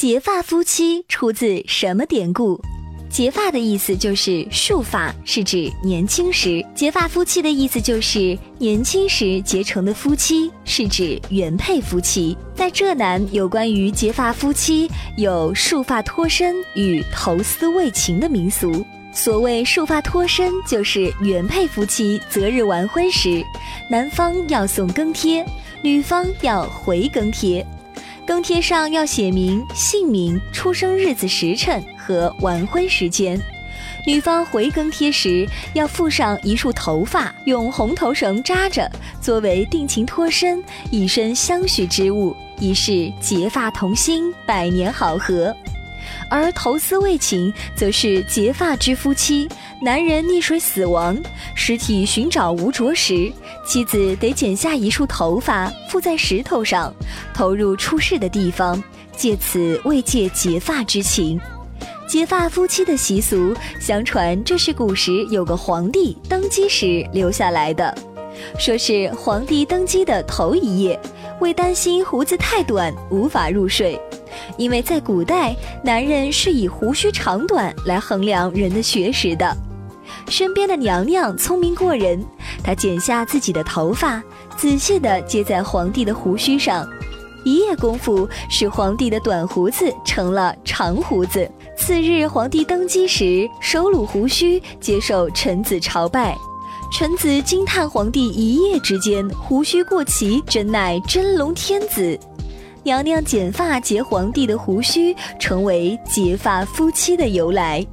结发夫妻出自什么典故？结发的意思就是束发，是指年轻时；结发夫妻的意思就是年轻时结成的夫妻，是指原配夫妻。在浙南，有关于结发夫妻有束发脱身与头丝未情的民俗。所谓束发脱身，就是原配夫妻择日完婚时，男方要送更贴，女方要回更贴。更贴上要写明姓名、出生日子、时辰和完婚时间。女方回更贴时要附上一束头发，用红头绳扎着，作为定情脱身、以身相许之物，以示结发同心、百年好合。而头丝未情，则是结发之夫妻，男人溺水死亡，尸体寻找无着时，妻子得剪下一束头发附在石头上，投入出事的地方，借此慰藉结发之情。结发夫妻的习俗，相传这是古时有个皇帝登基时留下来的，说是皇帝登基的头一夜，为担心胡子太短无法入睡。因为在古代，男人是以胡须长短来衡量人的学识的。身边的娘娘聪明过人，她剪下自己的头发，仔细地接在皇帝的胡须上，一夜功夫，使皇帝的短胡子成了长胡子。次日，皇帝登基时，手撸胡须，接受臣子朝拜。臣子惊叹皇帝一夜之间胡须过齐，真乃真龙天子。娘娘剪发结皇帝的胡须，成为结发夫妻的由来。